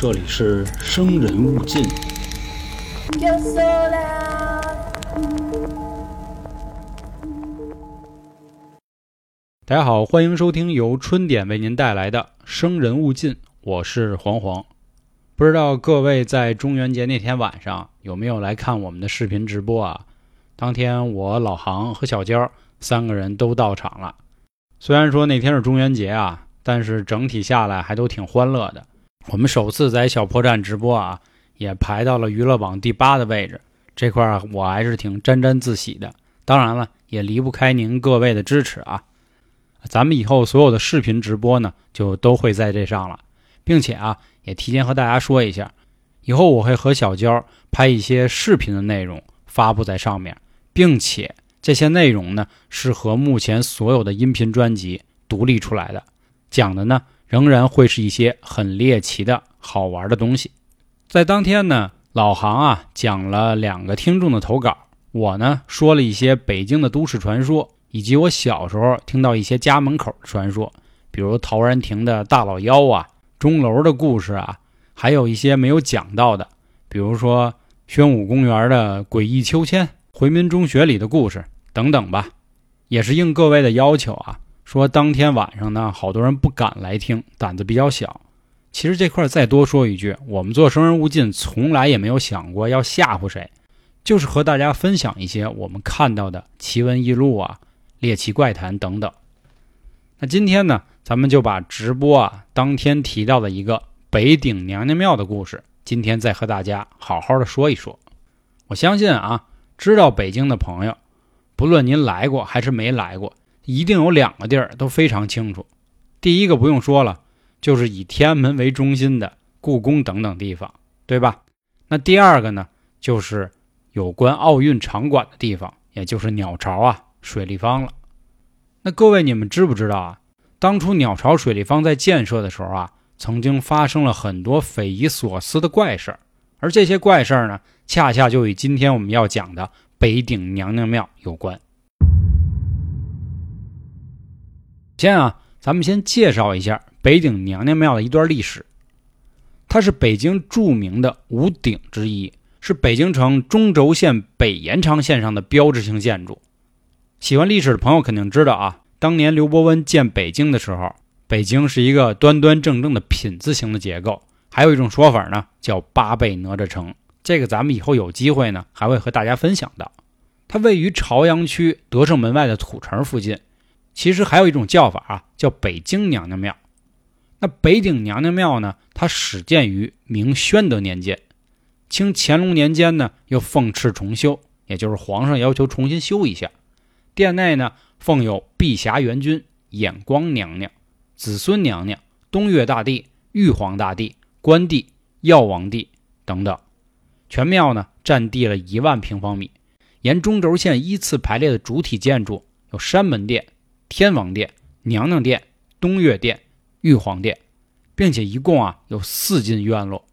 这里是生人勿近。大家好，欢迎收听由春点为您带来的《生人勿近》，我是黄黄。不知道各位在中元节那天晚上有没有来看我们的视频直播啊？当天我老杭和小娇三个人都到场了。虽然说那天是中元节啊，但是整体下来还都挺欢乐的。我们首次在小破站直播啊，也排到了娱乐榜第八的位置，这块儿我还是挺沾沾自喜的。当然了，也离不开您各位的支持啊。咱们以后所有的视频直播呢，就都会在这上了，并且啊，也提前和大家说一下，以后我会和小娇拍一些视频的内容发布在上面，并且这些内容呢是和目前所有的音频专辑独立出来的，讲的呢仍然会是一些很猎奇的好玩的东西。在当天呢，老杭啊讲了两个听众的投稿，我呢说了一些北京的都市传说。以及我小时候听到一些家门口的传说，比如陶然亭的大老妖啊、钟楼的故事啊，还有一些没有讲到的，比如说宣武公园的诡异秋千、回民中学里的故事等等吧。也是应各位的要求啊，说当天晚上呢，好多人不敢来听，胆子比较小。其实这块再多说一句，我们做生人勿近，从来也没有想过要吓唬谁，就是和大家分享一些我们看到的奇闻异录啊。猎奇怪谈等等。那今天呢，咱们就把直播啊当天提到的一个北顶娘娘庙的故事，今天再和大家好好的说一说。我相信啊，知道北京的朋友，不论您来过还是没来过，一定有两个地儿都非常清楚。第一个不用说了，就是以天安门为中心的故宫等等地方，对吧？那第二个呢，就是有关奥运场馆的地方，也就是鸟巢啊。水立方了，那各位你们知不知道啊？当初鸟巢水立方在建设的时候啊，曾经发生了很多匪夷所思的怪事儿，而这些怪事儿呢，恰恰就与今天我们要讲的北顶娘娘庙有关。先啊，咱们先介绍一下北顶娘娘庙的一段历史。它是北京著名的五顶之一，是北京城中轴线北延长线上的标志性建筑。喜欢历史的朋友肯定知道啊，当年刘伯温建北京的时候，北京是一个端端正正的品字形的结构。还有一种说法呢，叫八倍哪吒城。这个咱们以后有机会呢，还会和大家分享到。它位于朝阳区德胜门外的土城附近。其实还有一种叫法啊，叫北京娘娘庙。那北顶娘娘庙呢，它始建于明宣德年间，清乾隆年间呢又奉敕重修，也就是皇上要求重新修一下。殿内呢，奉有碧霞元君、眼光娘娘、子孙娘娘、东岳大帝、玉皇大帝、关帝、药王帝等等。全庙呢，占地了一万平方米。沿中轴线依次排列的主体建筑有山门殿、天王殿、娘娘殿、东岳殿、玉皇殿，并且一共啊有四进院落。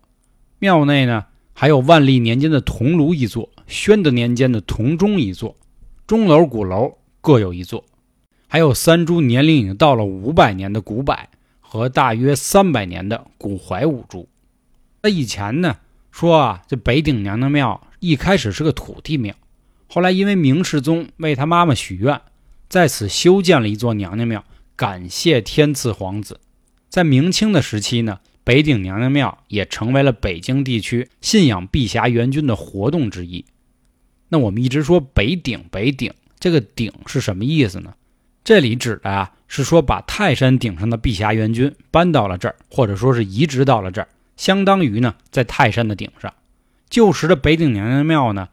庙内呢，还有万历年间的铜炉一座，宣德年间的铜钟一座。钟楼、鼓楼各有一座，还有三株年龄已经到了五百年的古柏和大约三百年的古槐五株。那以前呢，说啊，这北顶娘娘庙一开始是个土地庙，后来因为明世宗为他妈妈许愿，在此修建了一座娘娘庙，感谢天赐皇子。在明清的时期呢，北顶娘娘庙也成为了北京地区信仰碧霞元君的活动之一。那我们一直说北顶，北顶这个顶是什么意思呢？这里指的啊是说把泰山顶上的碧霞元君搬到了这儿，或者说是移植到了这儿，相当于呢在泰山的顶上。旧时的北顶娘娘庙呢，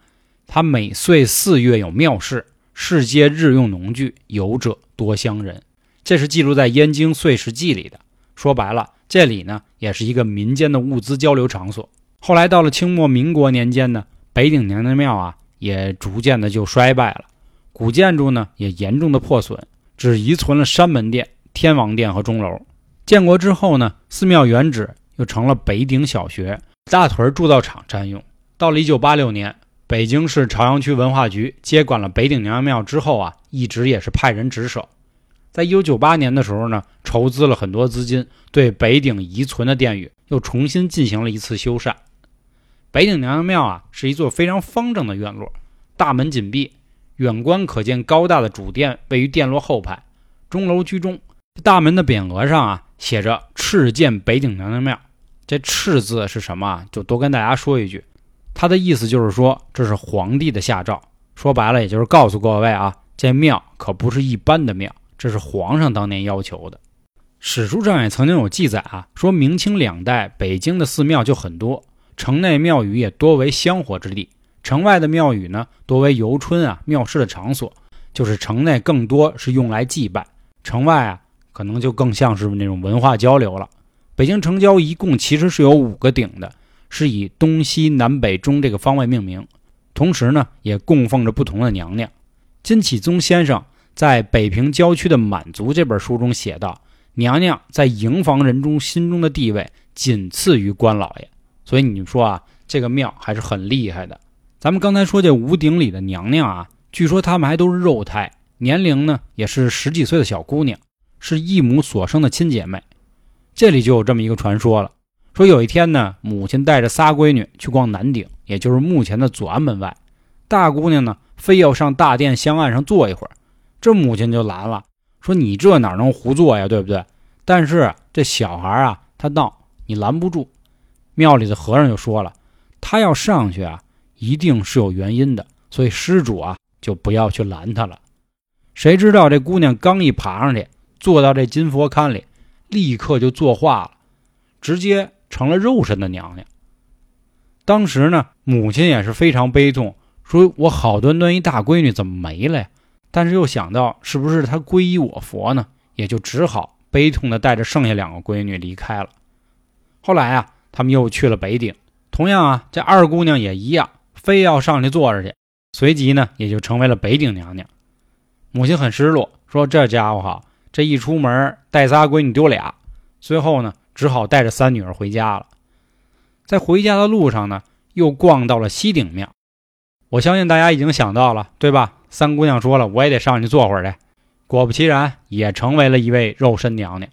它每岁四月有庙事，世皆日用农具，有者多乡人。这是记录在《燕京岁时记》里的。说白了，这里呢也是一个民间的物资交流场所。后来到了清末民国年间呢，北顶娘娘庙啊。也逐渐的就衰败了，古建筑呢也严重的破损，只遗存了山门殿、天王殿和钟楼。建国之后呢，寺庙原址又成了北顶小学、大屯铸造厂占用。到了一九八六年，北京市朝阳区文化局接管了北顶娘娘庙之后啊，一直也是派人值守。在一九九八年的时候呢，筹资了很多资金，对北顶遗存的殿宇又重新进行了一次修缮。北顶娘娘庙啊，是一座非常方正的院落，大门紧闭，远观可见高大的主殿位于殿落后排，钟楼居中。大门的匾额上啊，写着“敕建北顶娘娘庙”。这“敕”字是什么啊？就多跟大家说一句，他的意思就是说这是皇帝的下诏，说白了也就是告诉各位啊，这庙可不是一般的庙。这是皇上当年要求的，史书上也曾经有记载啊，说明清两代北京的寺庙就很多，城内庙宇也多为香火之地，城外的庙宇呢多为游春啊庙事的场所，就是城内更多是用来祭拜，城外啊可能就更像是那种文化交流了。北京城郊一共其实是有五个顶的，是以东西南北中这个方位命名，同时呢也供奉着不同的娘娘。金启宗先生。在北平郊区的满族这本书中写道：“娘娘在营房人中心中的地位仅次于关老爷，所以你说啊，这个庙还是很厉害的。咱们刚才说这五顶里的娘娘啊，据说她们还都是肉胎，年龄呢也是十几岁的小姑娘，是异母所生的亲姐妹。这里就有这么一个传说了，说有一天呢，母亲带着仨闺女去逛南顶，也就是目前的左安门外，大姑娘呢非要上大殿香案上坐一会儿。”这母亲就拦了，说：“你这哪能胡坐呀，对不对？”但是这小孩啊，他闹，你拦不住。庙里的和尚就说了：“他要上去啊，一定是有原因的，所以施主啊，就不要去拦他了。”谁知道这姑娘刚一爬上去，坐到这金佛龛里，立刻就作化了，直接成了肉身的娘娘。当时呢，母亲也是非常悲痛，说：“我好端端一大闺女怎么没了呀？”但是又想到是不是她皈依我佛呢，也就只好悲痛地带着剩下两个闺女离开了。后来啊，他们又去了北顶，同样啊，这二姑娘也一样，非要上去坐着去，随即呢，也就成为了北顶娘娘。母亲很失落，说这家伙哈，这一出门带仨闺女丢俩，最后呢，只好带着三女儿回家了。在回家的路上呢，又逛到了西顶庙。我相信大家已经想到了，对吧？三姑娘说了，我也得上去坐会儿去。果不其然，也成为了一位肉身娘娘。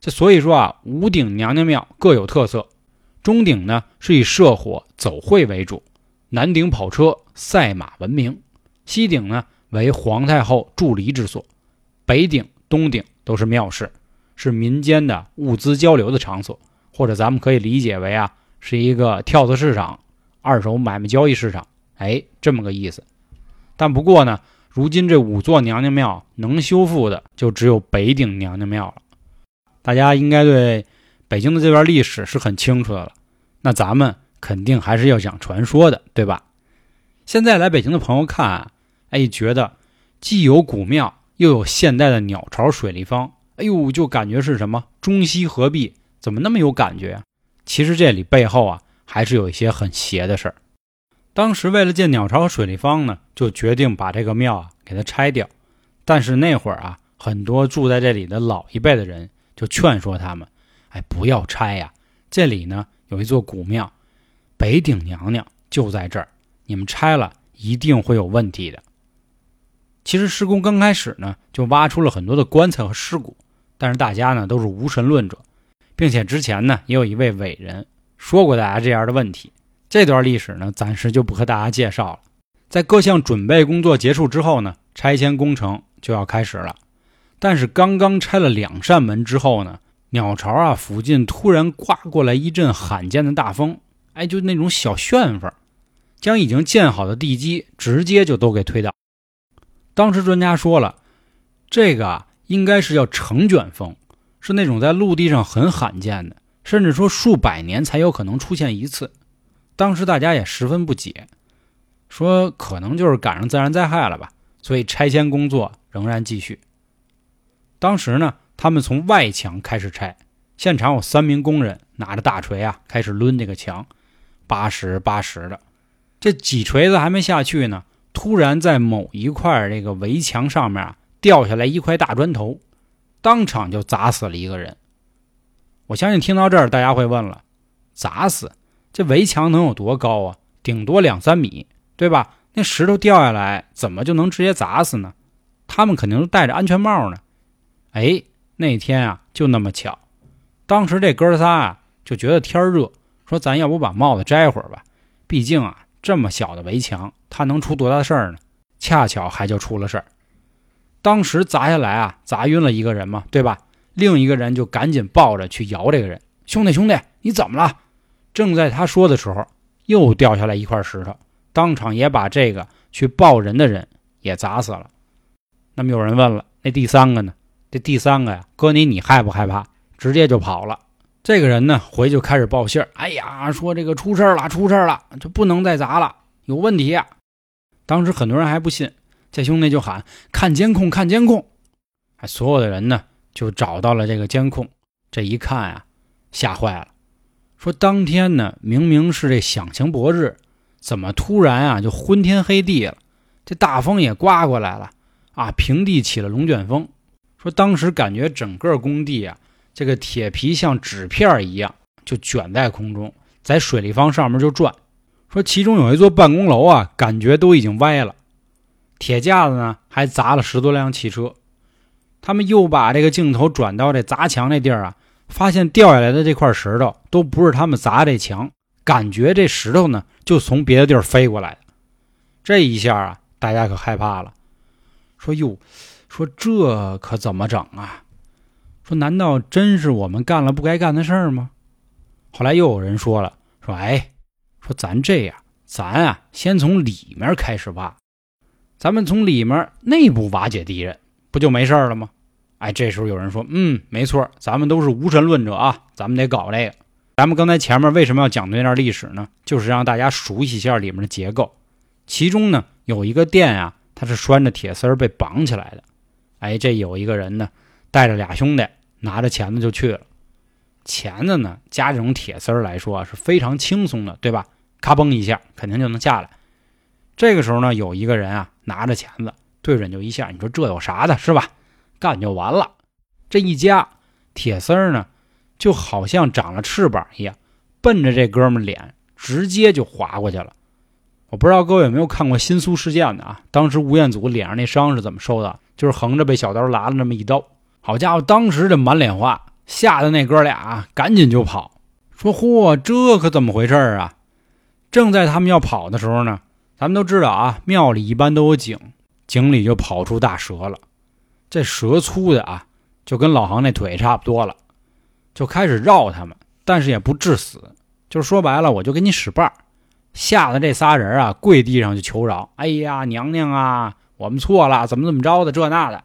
这所以说啊，五顶娘娘庙各有特色。中顶呢是以社火走会为主，南顶跑车赛马闻名，西顶呢为皇太后驻离之所，北顶、东顶都是庙事，是民间的物资交流的场所，或者咱们可以理解为啊，是一个跳蚤市场、二手买卖交易市场，哎，这么个意思。但不过呢，如今这五座娘娘庙能修复的就只有北顶娘娘庙了。大家应该对北京的这段历史是很清楚的了。那咱们肯定还是要讲传说的，对吧？现在来北京的朋友看，啊，哎，觉得既有古庙，又有现代的鸟巢水立方，哎呦，就感觉是什么中西合璧，怎么那么有感觉啊？其实这里背后啊，还是有一些很邪的事儿。当时为了建鸟巢和水立方呢，就决定把这个庙啊给它拆掉。但是那会儿啊，很多住在这里的老一辈的人就劝说他们：“哎，不要拆呀！这里呢有一座古庙，北顶娘娘就在这儿，你们拆了一定会有问题的。”其实施工刚开始呢，就挖出了很多的棺材和尸骨，但是大家呢都是无神论者，并且之前呢也有一位伟人说过大家这样的问题。这段历史呢，暂时就不和大家介绍了。在各项准备工作结束之后呢，拆迁工程就要开始了。但是刚刚拆了两扇门之后呢，鸟巢啊附近突然刮过来一阵罕见的大风，哎，就那种小旋风，将已经建好的地基直接就都给推倒。当时专家说了，这个应该是叫成卷风，是那种在陆地上很罕见的，甚至说数百年才有可能出现一次。当时大家也十分不解，说可能就是赶上自然灾害了吧，所以拆迁工作仍然继续。当时呢，他们从外墙开始拆，现场有三名工人拿着大锤啊，开始抡这个墙，八十八十的。这几锤子还没下去呢，突然在某一块这个围墙上面啊掉下来一块大砖头，当场就砸死了一个人。我相信听到这儿，大家会问了：砸死？这围墙能有多高啊？顶多两三米，对吧？那石头掉下来，怎么就能直接砸死呢？他们肯定都戴着安全帽呢。哎，那天啊，就那么巧，当时这哥仨啊就觉得天热，说咱要不把帽子摘会儿吧？毕竟啊，这么小的围墙，它能出多大事儿呢？恰巧还就出了事儿。当时砸下来啊，砸晕了一个人嘛，对吧？另一个人就赶紧抱着去摇这个人。兄弟，兄弟，你怎么了？正在他说的时候，又掉下来一块石头，当场也把这个去抱人的人也砸死了。那么有人问了，那第三个呢？这第三个呀，哥你你害不害怕？直接就跑了。这个人呢，回就开始报信儿。哎呀，说这个出事了，出事了，就不能再砸了，有问题呀。当时很多人还不信，这兄弟就喊看监控，看监控。哎，所有的人呢就找到了这个监控，这一看啊，吓坏了。说当天呢，明明是这响晴博日，怎么突然啊就昏天黑地了？这大风也刮过来了啊，平地起了龙卷风。说当时感觉整个工地啊，这个铁皮像纸片一样就卷在空中，在水立方上面就转。说其中有一座办公楼啊，感觉都已经歪了，铁架子呢还砸了十多辆汽车。他们又把这个镜头转到这砸墙那地儿啊，发现掉下来的这块石头都不是他们砸这墙，感觉这石头呢就从别的地儿飞过来的。这一下啊，大家可害怕了，说哟。说这可怎么整啊？说难道真是我们干了不该干的事儿吗？后来又有人说了，说哎，说咱这样，咱啊先从里面开始挖，咱们从里面内部瓦解敌人，不就没事了吗？哎，这时候有人说，嗯，没错，咱们都是无神论者啊，咱们得搞这个。咱们刚才前面为什么要讲那段历史呢？就是让大家熟悉一下里面的结构。其中呢有一个店啊，它是拴着铁丝被绑起来的。哎，这有一个人呢，带着俩兄弟，拿着钳子就去了。钳子呢，加这种铁丝来说是非常轻松的，对吧？咔嘣一下，肯定就能下来。这个时候呢，有一个人啊，拿着钳子对准就一下，你说这有啥的，是吧？干就完了。这一夹铁丝儿呢，就好像长了翅膀一样，奔着这哥们脸直接就划过去了。我不知道各位有没有看过新苏事件的啊？当时吴彦祖脸上那伤是怎么受的？就是横着被小刀剌了那么一刀。好家伙，当时这满脸花，吓得那哥俩赶紧就跑，说：“嚯，这可怎么回事啊？”正在他们要跑的时候呢，咱们都知道啊，庙里一般都有井，井里就跑出大蛇了。这蛇粗的啊，就跟老杭那腿差不多了，就开始绕他们，但是也不致死，就是说白了，我就给你使绊儿。吓得这仨人啊，跪地上就求饶：“哎呀，娘娘啊，我们错了，怎么怎么着的，这那的。”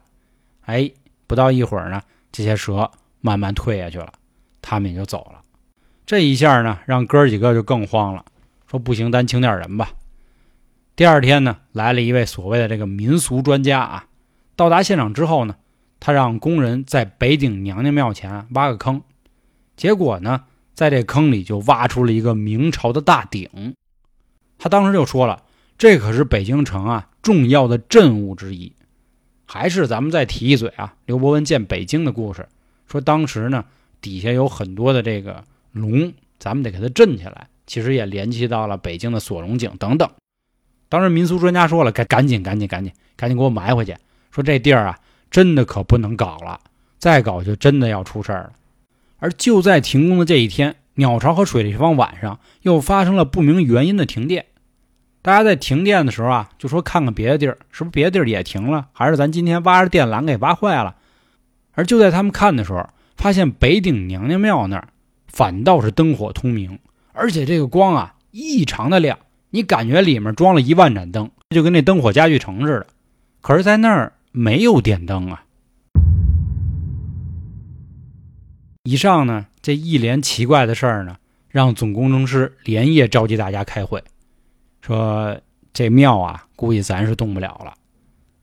哎，不到一会儿呢，这些蛇慢慢退下去了，他们也就走了。这一下呢，让哥几个就更慌了，说：“不行，咱请点人吧。”第二天呢，来了一位所谓的这个民俗专家啊，到达现场之后呢，他让工人在北顶娘娘庙前挖个坑，结果呢，在这坑里就挖出了一个明朝的大鼎。他当时就说了：“这可是北京城啊重要的镇物之一。”还是咱们再提一嘴啊，刘伯温建北京的故事，说当时呢底下有很多的这个龙，咱们得给它镇起来。其实也联系到了北京的锁龙井等等。当时民俗专家说了：“赶赶紧赶紧赶紧赶紧给我埋回去。”说这地儿啊真的可不能搞了，再搞就真的要出事儿了。而就在停工的这一天，鸟巢和水立方晚上又发生了不明原因的停电。大家在停电的时候啊，就说看看别的地儿，是不是别的地儿也停了？还是咱今天挖着电缆给挖坏了？而就在他们看的时候，发现北顶娘娘庙那儿反倒是灯火通明，而且这个光啊异常的亮，你感觉里面装了一万盏灯，就跟那灯火家具城似的。可是，在那儿没有电灯啊。以上呢，这一连奇怪的事儿呢，让总工程师连夜召集大家开会。说这庙啊，估计咱是动不了了。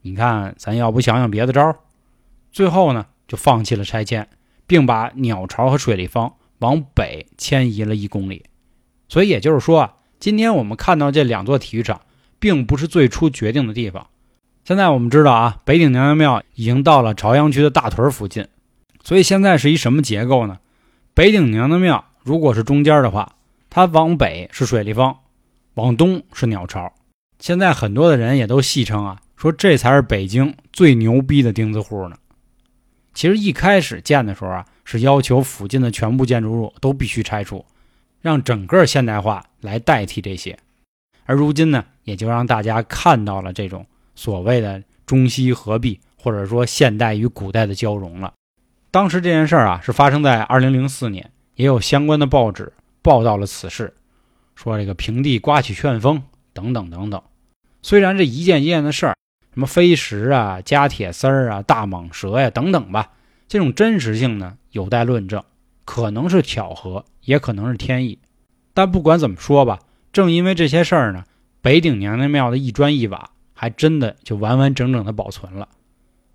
你看，咱要不想想别的招儿最后呢，就放弃了拆迁，并把鸟巢和水立方往北迁移了一公里。所以也就是说啊，今天我们看到这两座体育场，并不是最初决定的地方。现在我们知道啊，北顶娘娘庙已经到了朝阳区的大屯附近。所以现在是一什么结构呢？北顶娘娘庙如果是中间的话，它往北是水立方。往东是鸟巢，现在很多的人也都戏称啊，说这才是北京最牛逼的钉子户呢。其实一开始建的时候啊，是要求附近的全部建筑物都必须拆除，让整个现代化来代替这些。而如今呢，也就让大家看到了这种所谓的中西合璧，或者说现代与古代的交融了。当时这件事儿啊，是发生在二零零四年，也有相关的报纸报道了此事，说这个平地刮起旋风等等等等。虽然这一件一件的事儿，什么飞石啊、加铁丝儿啊、大蟒蛇呀等等吧，这种真实性呢有待论证，可能是巧合，也可能是天意。但不管怎么说吧。正因为这些事儿呢，北顶娘娘庙的一砖一瓦还真的就完完整整的保存了。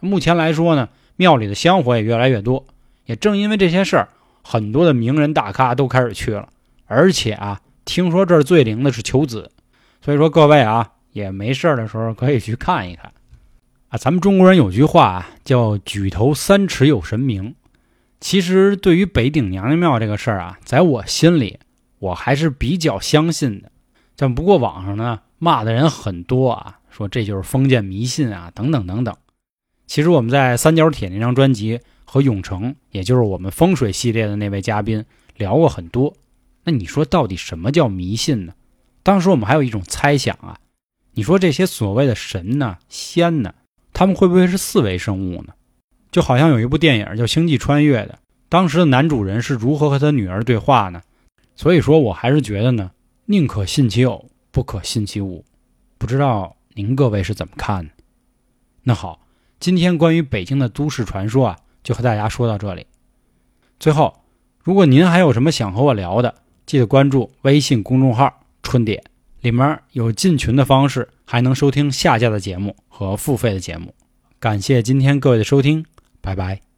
目前来说呢，庙里的香火也越来越多。也正因为这些事儿，很多的名人大咖都开始去了。而且啊，听说这儿最灵的是求子，所以说各位啊，也没事儿的时候可以去看一看。啊，咱们中国人有句话啊，叫“举头三尺有神明”。其实对于北顶娘娘庙这个事儿啊，在我心里，我还是比较相信的。但不过网上呢骂的人很多啊，说这就是封建迷信啊，等等等等。其实我们在三角铁那张专辑和永成，也就是我们风水系列的那位嘉宾聊过很多。那你说到底什么叫迷信呢？当时我们还有一种猜想啊，你说这些所谓的神呢、仙呢，他们会不会是四维生物呢？就好像有一部电影叫《星际穿越》的，当时的男主人是如何和他女儿对话呢？所以说我还是觉得呢。宁可信其有，不可信其无。不知道您各位是怎么看的？那好，今天关于北京的都市传说啊，就和大家说到这里。最后，如果您还有什么想和我聊的，记得关注微信公众号“春点”，里面有进群的方式，还能收听下架的节目和付费的节目。感谢今天各位的收听，拜拜。